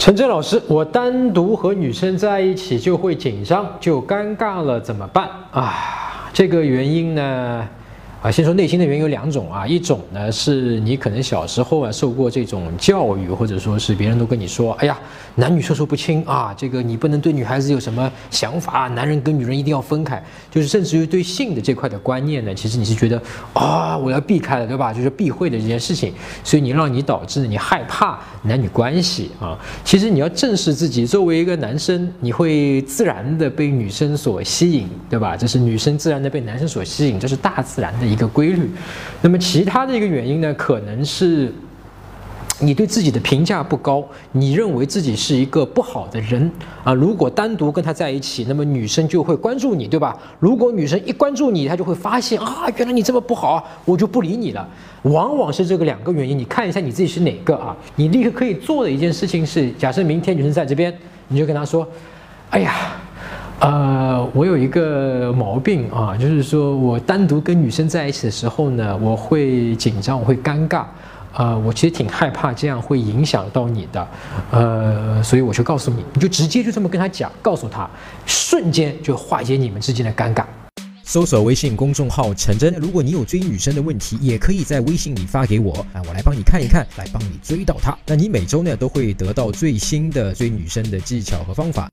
陈真老师，我单独和女生在一起就会紧张，就尴尬了，怎么办啊？这个原因呢？啊，先说内心的原因有两种啊，一种呢是你可能小时候啊受过这种教育，或者说是别人都跟你说，哎呀，男女授受不亲啊，这个你不能对女孩子有什么想法，男人跟女人一定要分开，就是甚至于对性的这块的观念呢，其实你是觉得啊，我要避开了，对吧？就是避讳的这件事情，所以你让你导致你害怕男女关系啊。其实你要正视自己，作为一个男生，你会自然的被女生所吸引，对吧？这是女生自然的被男生所吸引，这是大自然的。一个规律，那么其他的一个原因呢，可能是你对自己的评价不高，你认为自己是一个不好的人啊。如果单独跟他在一起，那么女生就会关注你，对吧？如果女生一关注你，她就会发现啊，原来你这么不好，我就不理你了。往往是这个两个原因，你看一下你自己是哪个啊？你立刻可以做的一件事情是，假设明天女生在这边，你就跟她说，哎呀。呃，我有一个毛病啊，就是说我单独跟女生在一起的时候呢，我会紧张，我会尴尬，呃，我其实挺害怕这样会影响到你的，呃，所以我就告诉你，你就直接就这么跟他讲，告诉他，瞬间就化解你们之间的尴尬。搜索微信公众号陈真，如果你有追女生的问题，也可以在微信里发给我啊，我来帮你看一看，来帮你追到她。那你每周呢都会得到最新的追女生的技巧和方法。